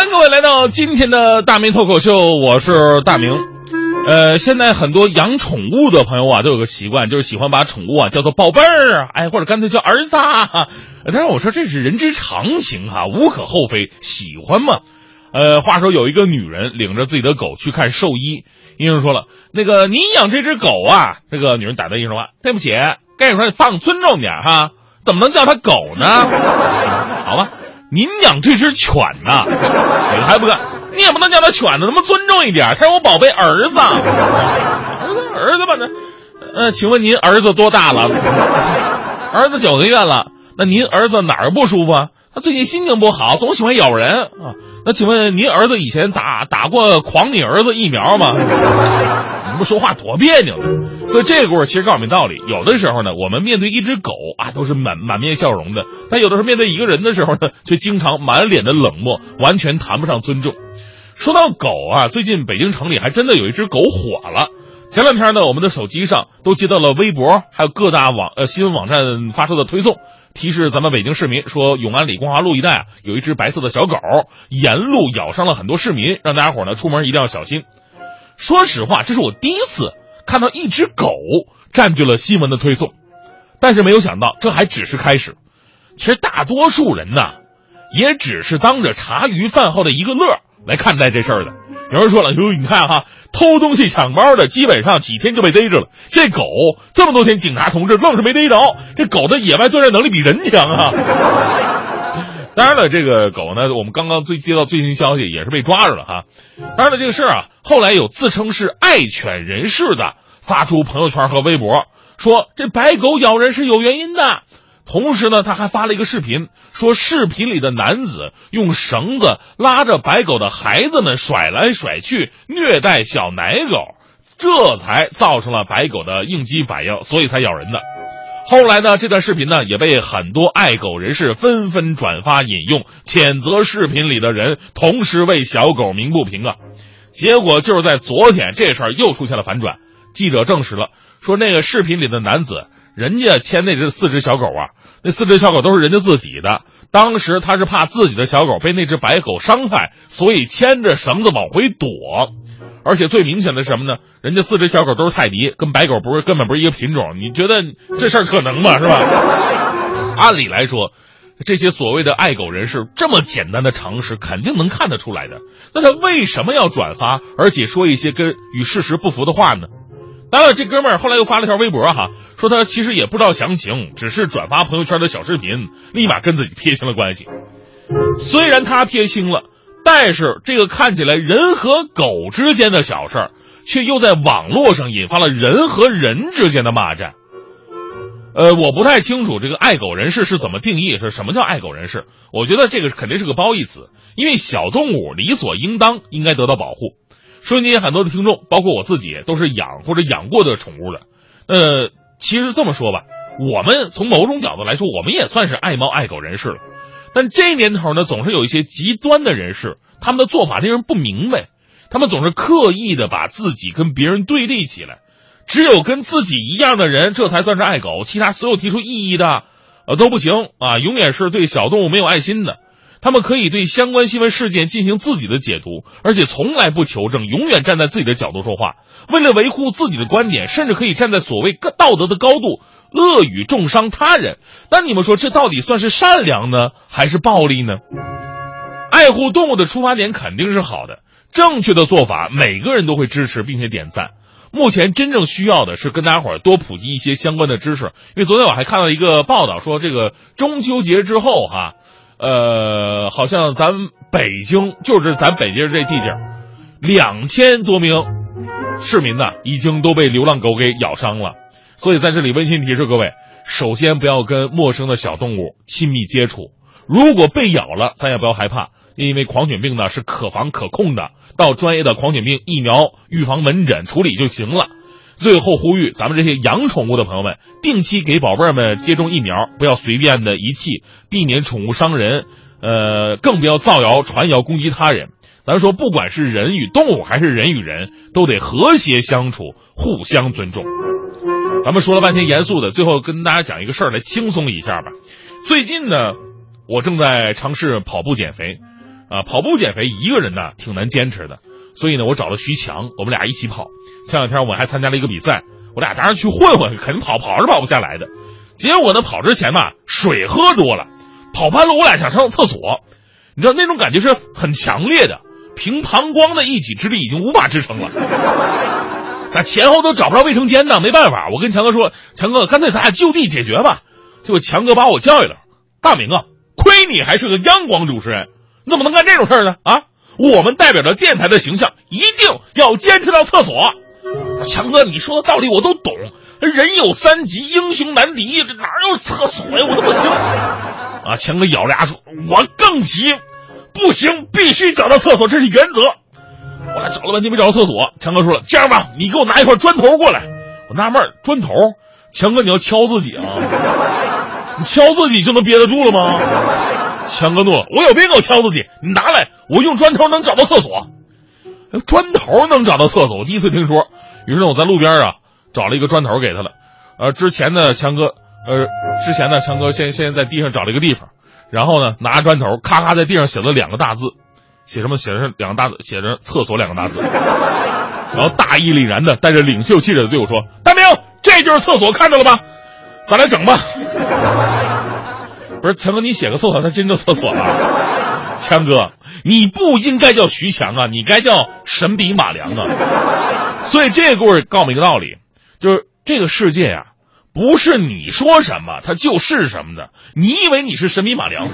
欢迎各位来到今天的大明脱口秀，我是大明。呃，现在很多养宠物的朋友啊，都有个习惯，就是喜欢把宠物啊叫做宝贝儿，哎，或者干脆叫儿子啊。但是，我说这是人之常情哈，无可厚非，喜欢嘛。呃，话说有一个女人领着自己的狗去看兽医，医生说了，那个您养这只狗啊，这个女人打断医生话，对不起，跟你说放尊重点哈，怎么能叫它狗呢？好吧。您养这只犬呐，你还不干？你也不能叫它犬子，能不能尊重一点？它是我宝贝儿子，儿子儿子吧？那，呃，请问您儿子多大了？儿子九个月了。那您儿子哪儿不舒服啊？他最近心情不好，总喜欢咬人啊。那请问您儿子以前打打过狂你儿子疫苗吗？不说话多别扭呢，所以这个故事其实告诉我们道理：有的时候呢，我们面对一只狗啊，都是满满面笑容的；但有的时候面对一个人的时候呢，却经常满脸的冷漠，完全谈不上尊重。说到狗啊，最近北京城里还真的有一只狗火了。前两天呢，我们的手机上都接到了微博还有各大网呃新闻网站发出的推送，提示咱们北京市民说，永安里光华路一带啊，有一只白色的小狗沿路咬伤了很多市民，让大家伙呢出门一定要小心。说实话，这是我第一次看到一只狗占据了新闻的推送，但是没有想到这还只是开始。其实大多数人呢，也只是当着茶余饭后的一个乐来看待这事儿的。有人说了，哟，你看哈，偷东西抢包的基本上几天就被逮着了，这狗这么多天警察同志愣是没逮着，这狗的野外作战能力比人强啊！当然了，这个狗呢，我们刚刚最接到最新消息，也是被抓着了哈。当然了，这个事儿啊，后来有自称是爱犬人士的发出朋友圈和微博，说这白狗咬人是有原因的。同时呢，他还发了一个视频，说视频里的男子用绳子拉着白狗的孩子们甩来甩去，虐待小奶狗，这才造成了白狗的应激反应，所以才咬人的。后来呢，这段视频呢也被很多爱狗人士纷纷转发引用，谴责视频里的人同时为小狗鸣不平啊。结果就是在昨天，这事儿又出现了反转。记者证实了，说那个视频里的男子，人家牵那只四只小狗啊，那四只小狗都是人家自己的。当时他是怕自己的小狗被那只白狗伤害，所以牵着绳子往回躲。而且最明显的是什么呢？人家四只小狗都是泰迪，跟白狗不是根本不是一个品种。你觉得这事儿可能吗？是吧？按理来说，这些所谓的爱狗人士这么简单的常识肯定能看得出来的。那他为什么要转发，而且说一些跟与事实不符的话呢？当然，这哥们儿后来又发了条微博哈，说他其实也不知道详情，只是转发朋友圈的小视频，立马跟自己撇清了关系。虽然他撇清了。但是这个看起来人和狗之间的小事儿，却又在网络上引发了人和人之间的骂战。呃，我不太清楚这个爱狗人士是怎么定义，是什么叫爱狗人士？我觉得这个肯定是个褒义词，因为小动物理所应当应该得到保护。收音机很多的听众，包括我自己，都是养或者养过的宠物的。呃，其实这么说吧，我们从某种角度来说，我们也算是爱猫爱狗人士了。但这年头呢，总是有一些极端的人士，他们的做法令人不明白。他们总是刻意的把自己跟别人对立起来，只有跟自己一样的人，这才算是爱狗。其他所有提出异议的，呃，都不行啊，永远是对小动物没有爱心的。他们可以对相关新闻事件进行自己的解读，而且从来不求证，永远站在自己的角度说话。为了维护自己的观点，甚至可以站在所谓道德的高度。恶语重伤他人，那你们说这到底算是善良呢，还是暴力呢？爱护动物的出发点肯定是好的，正确的做法每个人都会支持并且点赞。目前真正需要的是跟大家伙儿多普及一些相关的知识，因为昨天我还看到一个报道说，这个中秋节之后哈，呃，好像咱北京就是咱北京这地界两千多名市民呢已经都被流浪狗给咬伤了。所以在这里温馨提示各位：首先不要跟陌生的小动物亲密接触。如果被咬了，咱也不要害怕，因为狂犬病呢是可防可控的，到专业的狂犬病疫苗预防门诊处理就行了。最后呼吁咱们这些养宠物的朋友们，定期给宝贝儿们接种疫苗，不要随便的遗弃，避免宠物伤人。呃，更不要造谣传谣攻击他人。咱说，不管是人与动物还是人与人，都得和谐相处，互相尊重。咱们说了半天严肃的，最后跟大家讲一个事儿来轻松一下吧。最近呢，我正在尝试跑步减肥，啊，跑步减肥一个人呢挺难坚持的，所以呢，我找了徐强，我们俩一起跑。前两天我还参加了一个比赛，我俩当然去混混，肯定跑跑是跑不下来的。结果呢，跑之前吧，水喝多了，跑半路我俩想上厕所，你知道那种感觉是很强烈的，凭膀胱的一己之力已经无法支撑了。那前后都找不着卫生间呢，没办法，我跟强哥说，强哥，干脆咱俩就地解决吧。结果强哥把我教育了，大明啊，亏你还是个央广主持人，你怎么能干这种事呢？啊，我们代表着电台的形象，一定要坚持到厕所。强哥，你说的道理我都懂，人有三急，英雄难敌，这哪有厕所呀？我都不行。啊，强哥咬着牙说，我更急，不行，必须找到厕所，这是原则。我俩找了半天没找到厕所，强哥说了，这样吧，你给我拿一块砖头过来。我纳闷，砖头，强哥你要敲自己啊？你敲自己就能憋得住了吗？强哥怒了，我有病，我敲自己，你拿来，我用砖头能找到厕所。砖头能找到厕所，我第一次听说。于是，我在路边啊找了一个砖头给他了。呃，之前呢，强哥，呃，之前呢，强哥先先在地上找了一个地方，然后呢，拿砖头咔咔在地上写了两个大字，写什么？写着两个大字，写着“厕所”两个大字。然后大义凛然的带着领袖气质的对我说：“大明，这就是厕所，看到了吧？咱来整吧。”不是强哥，你写个厕所，他真就厕所了。强哥，你不应该叫徐强啊，你该叫神笔马良啊。所以这个故事告诉我们一个道理，就是这个世界啊，不是你说什么它就是什么的。你以为你是神笔马良吗？